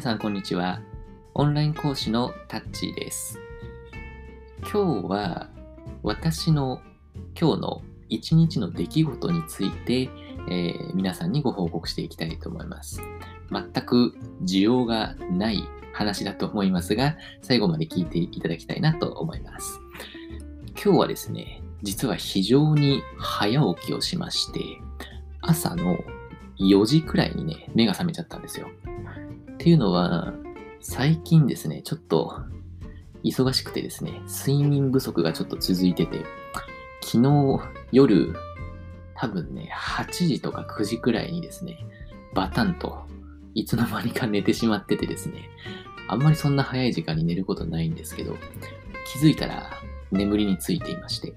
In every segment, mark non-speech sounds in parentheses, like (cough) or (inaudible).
皆さんこんにちは。オンライン講師のタッチーです。今日は私の今日の一日の出来事について、えー皆さんにご報告していきたいと思います。全く需要がない話だと思いますが、最後まで聞いていただきたいなと思います。今日はですね、実は非常に早起きをしまして、朝の4時くらいにね、目が覚めちゃったんですよ。っていうのは、最近ですね、ちょっと忙しくてですね、睡眠不足がちょっと続いてて、昨日夜、多分ね、8時とか9時くらいにですね、バタンといつの間にか寝てしまっててですね、あんまりそんな早い時間に寝ることないんですけど、気づいたら眠りについていまして、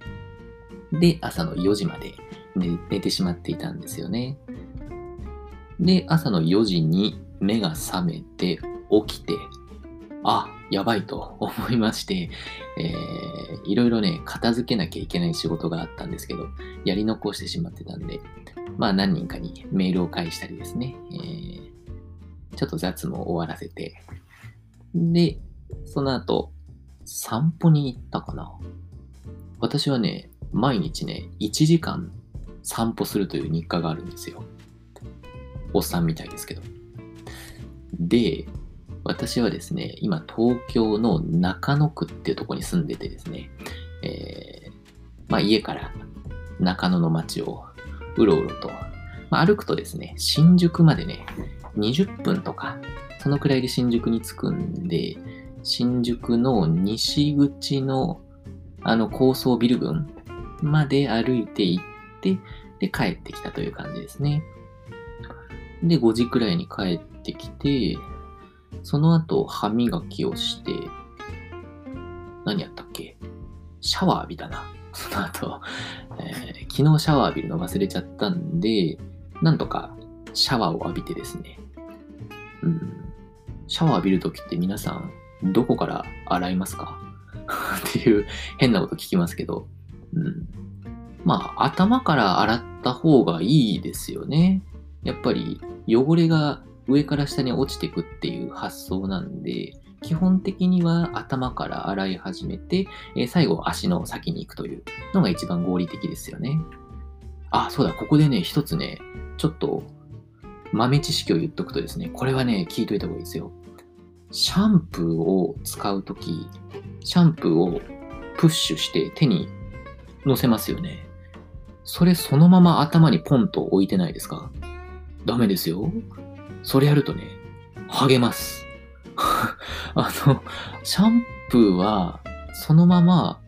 で、朝の4時まで寝寝てしまっていたんですよね。で、朝の4時に目が覚めて起きて、あ、やばいと (laughs) 思いまして、えー、いろいろね、片付けなきゃいけない仕事があったんですけど、やり残してしまってたんで、まあ何人かにメールを返したりですね、えー、ちょっと雑務を終わらせて、で、その後、散歩に行ったかな。私はね、毎日ね、1時間散歩するという日課があるんですよ。おっさんみたいですけど。で、私はですね、今東京の中野区っていうとこに住んでてですね、えー、まあ家から中野の街をうろうろと、まあ、歩くとですね、新宿までね、20分とか、そのくらいで新宿に着くんで、新宿の西口のあの高層ビル群まで歩いて行って、で、帰ってきたという感じですね。で、5時くらいに帰ってきて、その後、歯磨きをして、何やったっけ？シャワー浴びたな。(laughs) その後、えー昨日シャワー浴びるの忘れちゃったんで、なんとかシャワーを浴びてですね。うん。シャワー浴びるときって皆さん、どこから洗いますか？(laughs) っていう変なこと聞きますけど、うん。まあ、頭から洗った方がいいですよね。やっぱり汚れが上から下に落ちていくっていう発想なんで、基本的には頭から洗い始めて、え最後足の先に行くというのが一番合理的ですよね。あ、そうだ、ここでね、一つね、ちょっと豆知識を言っとくとですね、これはね、聞いといた方がいいですよ。シャンプーを使うとき、シャンプーをプッシュして手に乗せますよね。それそのまま頭にポンと置いてないですか？ダメですよ。それやるとね、励ます。(laughs) あの、シャンプーは、そのまま、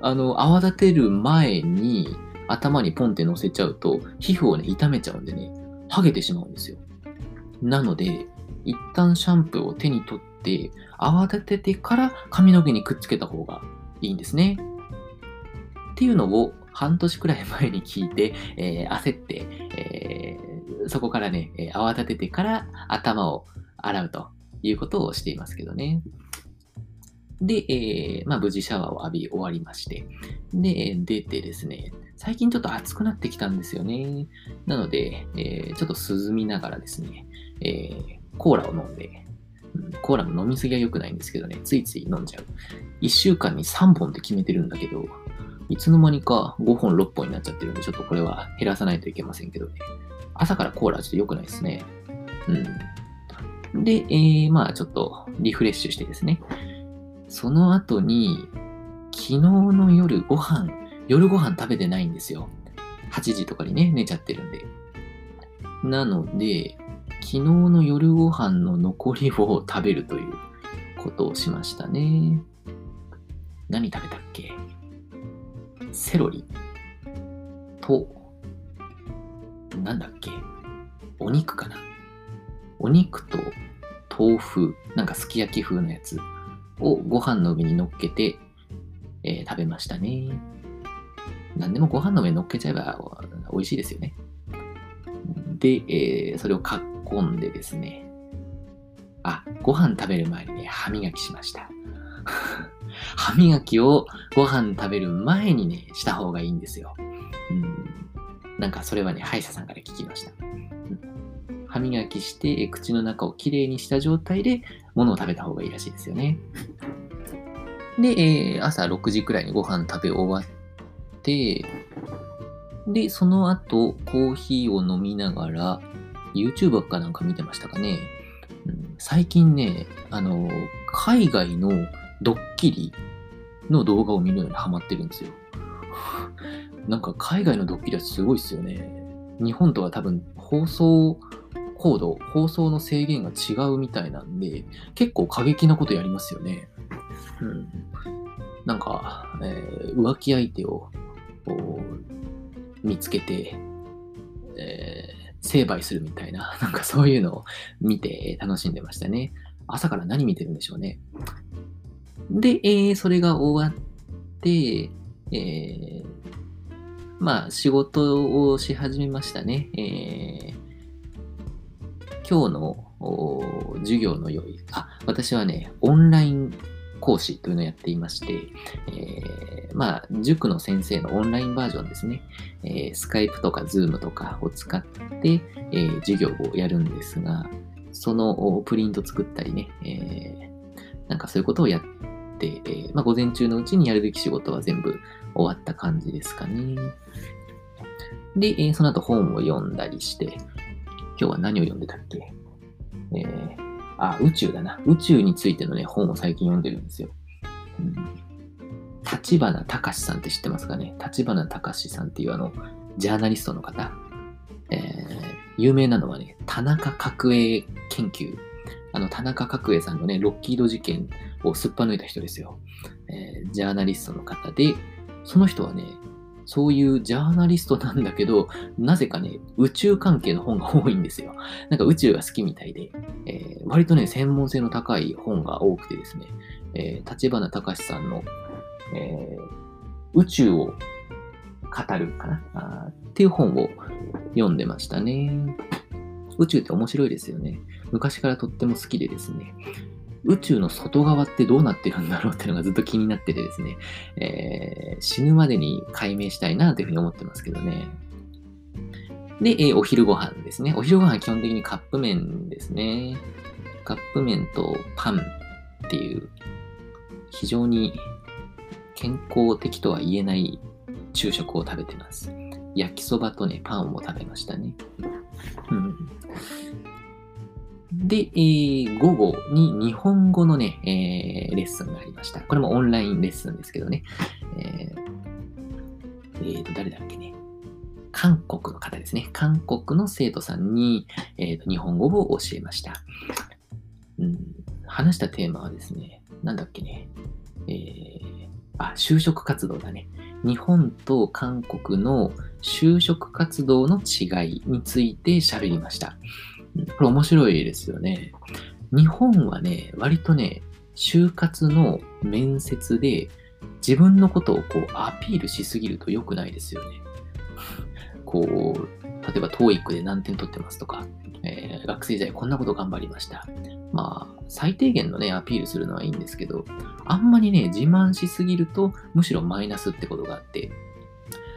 あの、泡立てる前に頭にポンって乗せちゃうと、皮膚をね、痛めちゃうんでね、剥げてしまうんですよ。なので、一旦シャンプーを手に取って、泡立ててから髪の毛にくっつけた方がいいんですね。っていうのを半年くらい前に聞いて、えー焦って、えそこからね、え泡立ててから頭を洗うということをしていますけどね。で、えーまあ、無事シャワーを浴び終わりまして、で、出てですね、最近ちょっと暑くなってきたんですよね。なので、えーちょっと涼みながらですね、えーコーラを飲んで、うんコーラも飲みすぎは良くないんですけどね、ついつい飲んじゃう。1週間に3本って決めてるんだけど、いつの間にか5本6本になっちゃってるんで、ちょっとこれは減らさないといけませんけどね。朝からコーラはちょっと良くないですね。うん。で、えー、まあちょっとリフレッシュしてですね。その後に、昨日の夜ご飯、夜ご飯食べてないんですよ。8時とかにね、寝ちゃってるんで。なので、昨日の夜ご飯の残りを食べるということをしましたね。何食べたっけ？セロリと、なんだっけ？お肉かな？お肉と豆腐、なんかすき焼き風のやつをご飯の上に乗っけて、えー食べましたね。何でもご飯の上に乗っけちゃえば美味しいですよね。で、えーそれを囲んでですね、あ、ご飯食べる前にね、歯磨きしました。(laughs) 歯磨きをご飯食べる前にね、した方がいいんですよ。なんかそれはね、歯医者さんから聞きました。うん歯磨きして、口の中をきれいにした状態で物を食べた方がいいらしいですよね。で、えー、朝6時くらいにご飯食べ終わって、で、その後、コーヒーを飲みながら、YouTube かなんか見てましたかね。うん、最近ね、あの、海外のドッキリの動画を見るようにハマってるんですよ。なんか海外のドッキリはすごいっすよね。日本とは多分放送コード、放送の制限が違うみたいなんで、結構過激なことやりますよね。うん。なんか、えー、浮気相手を見つけて、えー、成敗するみたいな、(laughs) なんかそういうのを見て楽しんでましたね。朝から何見てるんでしょうね。で、えー、それが終わって、えー、まあ、仕事をし始めましたね。えー、今日の授業の用意。あ、私はね、オンライン講師というのをやっていまして、えー、まあ、塾の先生のオンラインバージョンですね。えー、スカイプとかズームとかを使って、えー、授業をやるんですが、そのプリント作ったりね、えー、なんかそういうことをやって、えー、まあ、午前中のうちにやるべき仕事は全部終わった感じですかね。で、えー、その後本を読んだりして、今日は何を読んでたっけ？えー、あ、宇宙だな。宇宙についてのね、本を最近読んでるんですよ。うん、立花隆さんって知ってますかね？立花隆さんっていうあの、ジャーナリストの方。えー、有名なのはね、田中角栄研究。あの、田中角栄さんのね、ロッキード事件をすっぱ抜いた人ですよ。えー、ジャーナリストの方で、その人はね、そういうジャーナリストなんだけど、なぜかね、宇宙関係の本が多いんですよ。なんか宇宙が好きみたいで、えー、割とね、専門性の高い本が多くてですね、えー、立花隆さんの、えー、宇宙を語るかな？あっていう本を読んでましたね。宇宙って面白いですよね。昔からとっても好きでですね。宇宙の外側ってどうなってるんだろうっていうのがずっと気になっててですね、えー、死ぬまでに解明したいなというふうに思ってますけどね。で、えー、お昼ご飯ですね。お昼ご飯は基本的にカップ麺ですね。カップ麺とパンっていう非常に健康的とは言えない昼食を食べてます。焼きそばとね、パンも食べましたね。うん。で、えー、午後に日本語のね、えー、レッスンがありました。これもオンラインレッスンですけどね。えー、えー、と、誰だっけね。韓国の方ですね。韓国の生徒さんに、えーと、日本語を教えました。うん、話したテーマはですね、なんだっけね。えー、あ、就職活動だね。日本と韓国の就職活動の違いについて喋りました。これ面白いですよね。日本はね、割とね、就活の面接で自分のことをこうアピールしすぎると良くないですよね。こう、例えば TOEIC で何点取ってますとか、えー、学生時代こんなこと頑張りました。まあ、最低限のね、アピールするのはいいんですけど、あんまりね、自慢しすぎると、むしろマイナスってことがあって、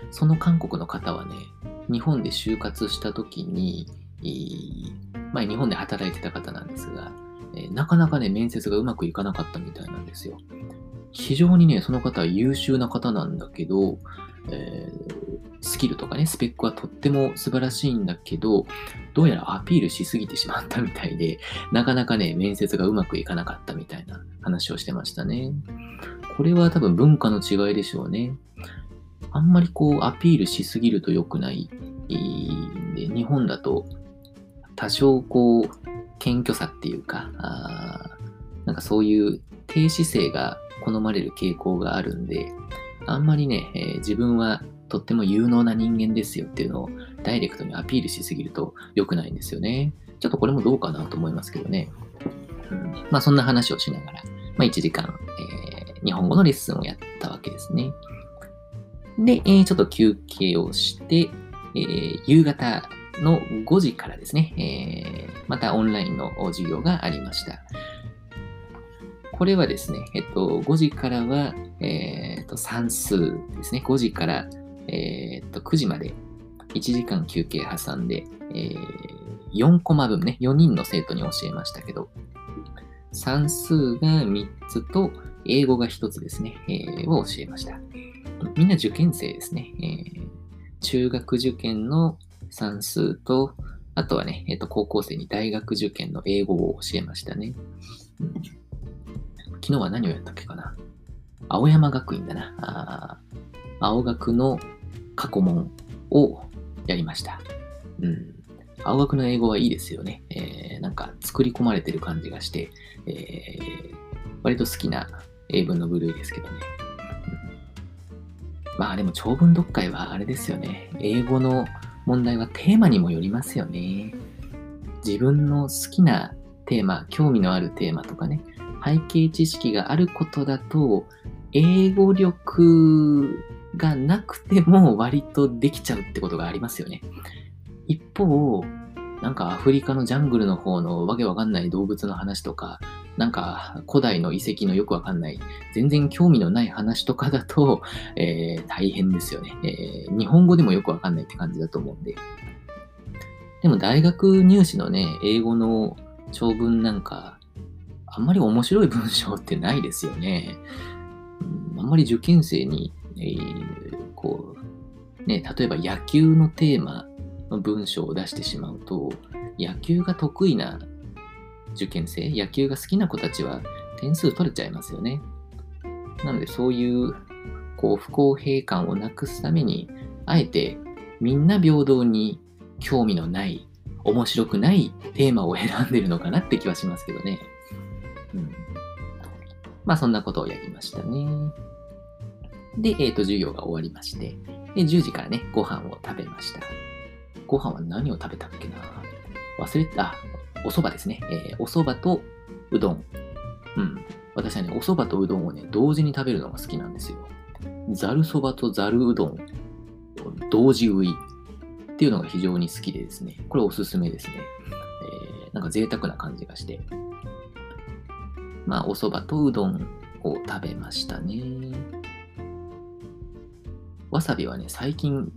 その韓国の方はね、日本で就活した時に、前日本で働いてた方なんですが、えなかなかね、面接がうまくいかなかったみたいなんですよ。非常にね、その方は優秀な方なんだけど、えー、スキルとかね、スペックはとっても素晴らしいんだけど、どうやらアピールしすぎてしまったみたいで、なかなかね、面接がうまくいかなかったみたいな話をしてましたね。これは多分文化の違いでしょうね。あんまりこうアピールしすぎると良くないで、日本だと多少こう、謙虚さっていうか、あなんかそういう低姿勢が好まれる傾向があるんで、あんまりね、えー、自分はとっても有能な人間ですよっていうのをダイレクトにアピールしすぎると良くないんですよね。ちょっとこれもどうかなと思いますけどね。うん、まあそんな話をしながら、まあ1時間、えー、日本語のレッスンをやったわけですね。で、えー、ちょっと休憩をして、えー、夕方の5時からですね、えー、またオンラインの授業がありました。これはですね、えっと、5時からは、えー、っと、算数ですね。5時から、えー、っと、9時まで1時間休憩挟んで、え、4コマ分ね、4人の生徒に教えましたけど、算数が3つと英語が1つですね、え、を教えました。みんな受験生ですね。えー、中学受験の算数と、あとはね、えっ、と、高校生に大学受験の英語を教えましたね。うん、昨日は何をやったっけかな青山学院だな。青学の過去問をやりました。うん。青学の英語はいいですよね。えー、なんか作り込まれてる感じがして、えー、割と好きな英文の部類ですけどね。うん、まあでも長文読解はあれですよね。英語の問題はテーマにもよりますよね。自分の好きなテーマ、興味のあるテーマとかね、背景知識があることだと、英語力がなくても割とできちゃうってことがありますよね。一方、なんかアフリカのジャングルの方のわけわかんない動物の話とか、なんか古代の遺跡のよくわかんない、全然興味のない話とかだと、(laughs) えー、大変ですよね、えー、日本語でもよくわかんないって感じだと思うんで。でも大学入試のね、英語の長文なんか、あんまり面白い文章ってないですよね。あんまり受験生に、えー、こう、ね、例えば野球のテーマの文章を出してしまうと、野球が得意な受験生、野球が好きな子たちは点数取れちゃいますよね。なのでそういうこう不公平感をなくすために、あえてみんな平等に興味のない、面白くないテーマを選んでるのかなって気はしますけどね。うん、まあそんなことをやりましたね。で、えっ、ー、と、授業が終わりまして、で10時からね、ご飯を食べました。ご飯は何を食べたっけな？忘れた、お蕎麦ですね。えー、お蕎麦とうどん。うん。私はね、お蕎麦とうどんをね、同時に食べるのが好きなんですよ。ざるそばとざるうどん、同時食いっていうのが非常に好きでですね、これおすすめですね。えー、なんか贅沢な感じがして。まあ、お蕎麦とうどんを食べましたね。わさびはね、最近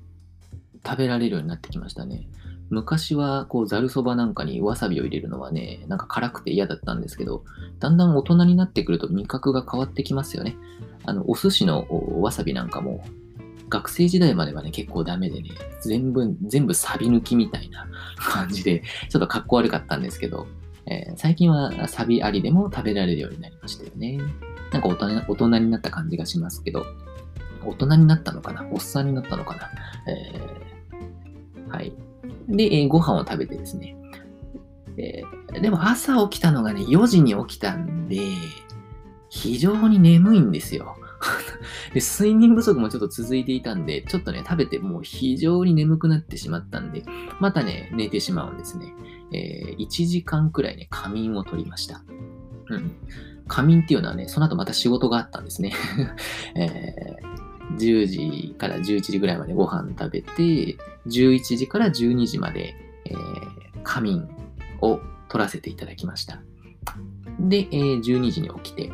食べられるようになってきましたね。昔は、こう、ざるそばなんかにわさびを入れるのはね、なんか辛くて嫌だったんですけど、だんだん大人になってくると味覚が変わってきますよね。あの、お寿司のわさびなんかも、学生時代まではね、結構ダメでね、全部、全部サビ抜きみたいな (laughs) 感じで、ちょっと格好悪かったんですけど、えー、最近はサビありでも食べられるようになりましたよね。なんか大人大人になった感じがしますけど、大人になったのかな？おっさんになったのかな、えー、はい。で、え、ご飯を食べてですね。え、でも朝起きたのがね、4時に起きたんで、非常に眠いんですよ。(laughs) で睡眠不足もちょっと続いていたんで、ちょっとね、食べてもう非常に眠くなってしまったんで、またね、寝てしまうんですね。えー、1時間くらいね、仮眠を取りました。うん。仮眠っていうのはね、その後また仕事があったんですね。(laughs) えー10時から11時ぐらいまでご飯食べて、11時から12時まで、えー、仮眠を取らせていただきました。で、えー、12時に起きて、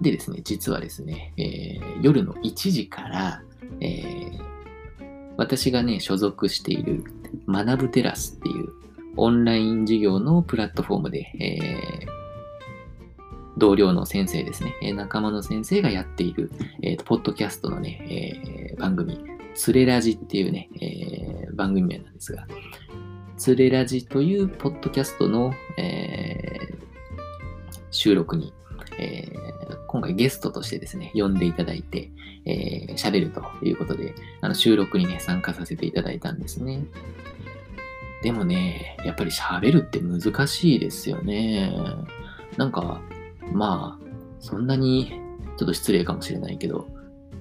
でですね、実はですね、えー、夜の1時から、えー、私がね、所属している学ぶテラスっていうオンライン授業のプラットフォームで、えー、同僚の先生ですね、仲間の先生がやっている、えー、ポッドキャストのね、えー、番組、つれラジっていうね、えー、番組名なんですが、つれラジというポッドキャストの、えー、収録に、えー、今回ゲストとしてですね、呼んでいただいて、え、喋るということで、あの収録にね、参加させていただいたんですね。でもね、やっぱり喋るって難しいですよね。なんか、まあ、そんなに、ちょっと失礼かもしれないけど、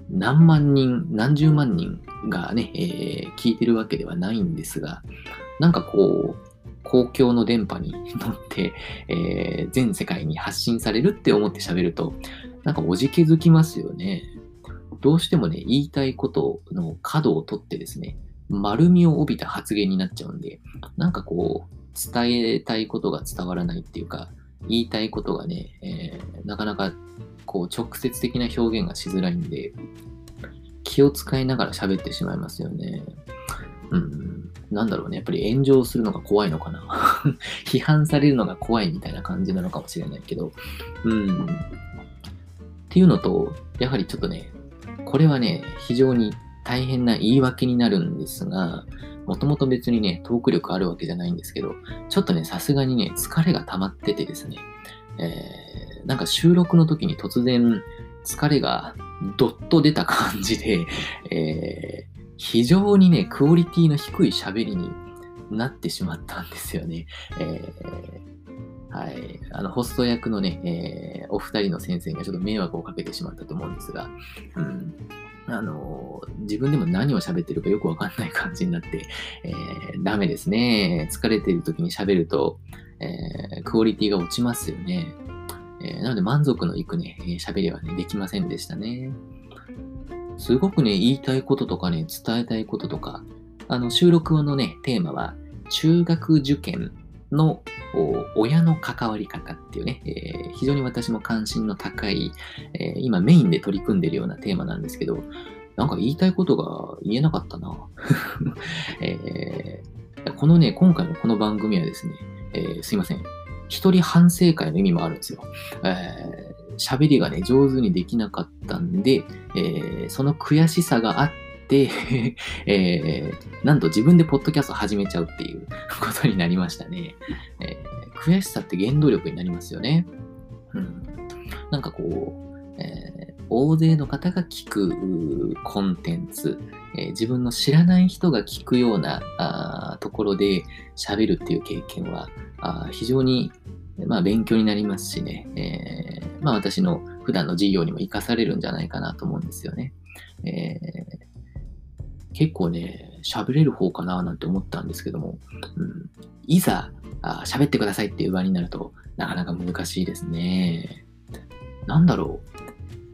何万人、何十万人がね、えー、聞いてるわけではないんですが、なんかこう、公共の電波に乗って、えー、全世界に発信されるって思って喋ると、なんかおじけづきますよね。どうしてもね、言いたいことの角を取ってですね、丸みを帯びた発言になっちゃうんで、なんかこう、伝えたいことが伝わらないっていうか、言いたいことがね、えー、なかなかこう直接的な表現がしづらいんで、気を使いながら喋ってしまいますよね。うん、なんだろうね。やっぱり炎上するのが怖いのかな。(laughs) 批判されるのが怖いみたいな感じなのかもしれないけど。うん。っていうのと、やはりちょっとね、これはね、非常に大変な言い訳になるんですが、もともと別にね、トーク力あるわけじゃないんですけど、ちょっとね、さすがにね、疲れが溜まっててですね、え、なんか収録の時に突然疲れがどっと出た感じで、(laughs) えー、非常にね、クオリティの低い喋りになってしまったんですよね。えー、はい。あの、ホスト役のね、えー、お二人の先生がちょっと迷惑をかけてしまったと思うんですが、うん。あの、自分でも何を喋ってるかよくわかんない感じになって、えー、ダメですね。疲れてる時に喋ると、えー、クオリティが落ちますよね。えー、なので満足のいくね、喋りはね、できませんでしたね。すごくね、言いたいこととかね、伝えたいこととか、あの、収録のね、テーマは、中学受験の親の関わり方っていうね、えー、非常に私も関心の高い、えー、今メインで取り組んでるようなテーマなんですけど、なんか言いたいことが言えなかったな。(laughs) えー、このね、今回のこの番組はですね、えー、すいません。一人反省会の意味もあるんですよ。えー、喋りがね、上手にできなかったんで、えー、その悔しさがあって、(laughs) えー、なんと自分でポッドキャスト始めちゃうっていう (laughs) ことになりましたね。えー、悔しさって原動力になりますよね。うん。なんかこう、えー、大勢の方が聞くコンテンツ、えー、自分の知らない人が聞くようなあところで喋るっていう経験はあ非常に、まあ、勉強になりますしね、えー、まあ、私の普段の授業にも活かされるんじゃないかなと思うんですよね。えー、結構ね、喋れる方かななんて思ったんですけども、うん、いざ喋ってくださいっていう場になるとなかなか難しいですね。なんだろう。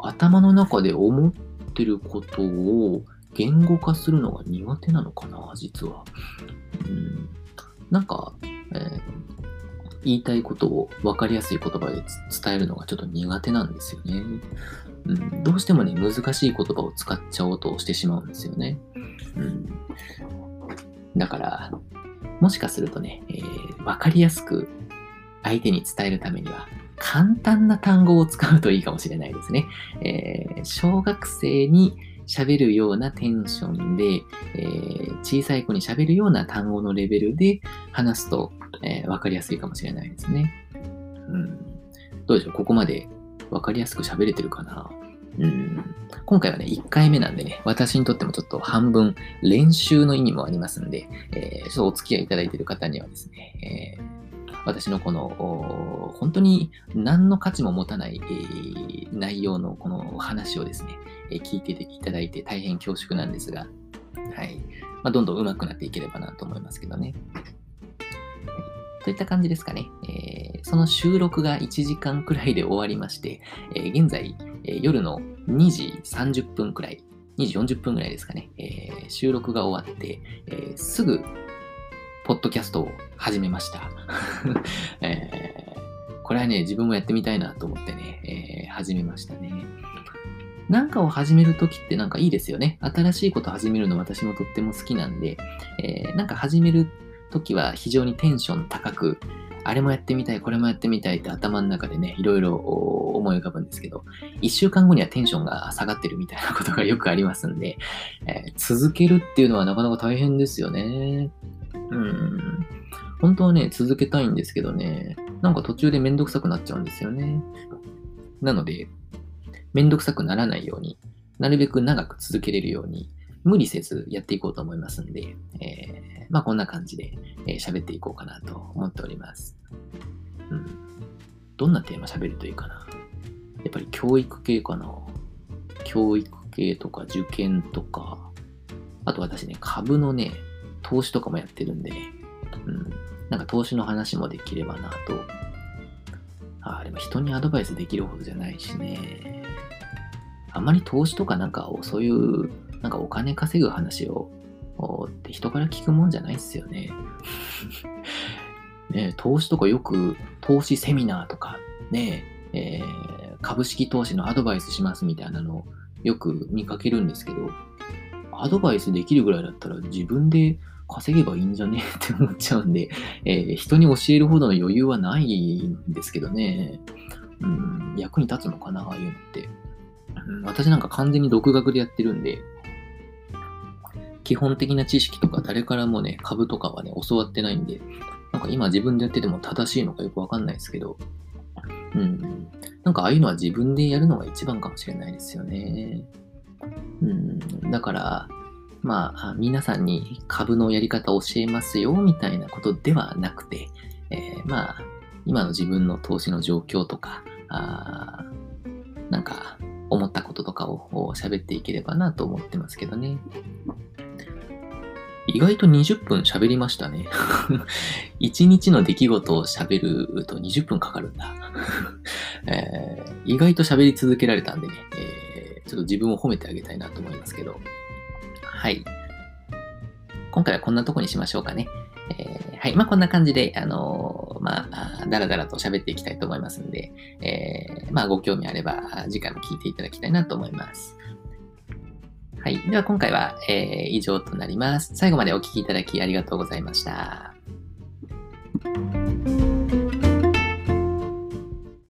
頭の中で思ってることを言語化するのが苦手なのかな、実は。うん、なんか、えー、言いたいことを分かりやすい言葉で伝えるのがちょっと苦手なんですよね。うん、どうしてもね、難しい言葉を使っちゃおうとしてしまうんですよね。うん、だから、もしかするとね、えー、分かりやすく相手に伝えるためには、簡単な単語を使うといいかもしれないですね。えー、小学生に喋るようなテンションで、えー、小さい子に喋るような単語のレベルで話すと、えー、分かりやすいかもしれないですね。うん。どうでしょう？ここまで分かりやすく喋れてるかな？うん。今回はね、1回目なんでね、私にとってもちょっと半分練習の意味もありますんで、えー、ちょっとお付き合いいただいている方にはですね、えー私のこの、本当に何の価値も持たない、えー、内容のこの話をですね、え、聞いていただいて大変恐縮なんですが、はい。まあ、どんどん上手くなっていければなと思いますけどね。といった感じですかね。えー、その収録が1時間くらいで終わりまして、えー、現在、えー、夜の2時30分くらい、2時40分くらいですかね、え収録が終わって、えすぐポッドキャストを始めました。(laughs) えー、これはね、自分もやってみたいなと思ってね、えー、始めましたね。なんかを始めるときってなんかいいですよね。新しいこと始めるの私もとっても好きなんで、えー、なんか始めるときは非常にテンション高く、あれもやってみたい、これもやってみたいって頭の中でね、いろいろ思い浮かぶんですけど、一週間後にはテンションが下がってるみたいなことがよくありますんで、えー、続けるっていうのはなかなか大変ですよね。うん。本当はね、続けたいんですけどね、なんか途中でめんどくさくなっちゃうんですよね。なので、めんどくさくならないように、なるべく長く続けれるように、無理せずやっていこうと思いますんで、えー、まあこんな感じで喋、えー、っていこうかなと思っております。うん。どんなテーマ喋るといいかな。やっぱり教育系かな。教育系とか受験とか、あと私ね、株のね、投資とかもやってるんでね、うん、なんか投資の話もできればなと。ああ、でも人にアドバイスできるほどじゃないしね。あんまり投資とかなんかそういう、なんかお金稼ぐ話をって人から聞くもんじゃないっすよね。(laughs) ね投資とかよく投資セミナーとかね、えー、株式投資のアドバイスしますみたいなのをよく見かけるんですけど、アドバイスできるぐらいだったら自分で稼げばいいんじゃね？って思っちゃうんで、(laughs) えー、人に教えるほどの余裕はないんですけどね。うん、役に立つのかな、ああいうのって。うん、私なんか完全に独学でやってるんで、基本的な知識とか誰からもね、株とかはね、教わってないんで、なんか今自分でやってても正しいのかよくわかんないですけど、うん。なんかああいうのは自分でやるのが一番かもしれないですよね。うん。だから、まあ、皆さんに株のやり方を教えますよ、みたいなことではなくて、えー、まあ、今の自分の投資の状況とか、あなんか、思ったこととかを喋っていければなと思ってますけどね。意外と20分喋りましたね。(laughs) 1日の出来事を喋ると20分かかるんだ。(laughs) えー、意外と喋り続けられたんでね、えー、ちょっと自分を褒めてあげたいなと思いますけど。はい。今回はこんなとこにしましょうかね。えー、はい。まあ、こんな感じで、あのー、まあ、だらだらと喋っていきたいと思いますんで、えー、まあ、ご興味あれば、次回も聞いていただきたいなと思います。はい。では今回は、えー、以上となります。最後までお聴きいただきありがとうございました。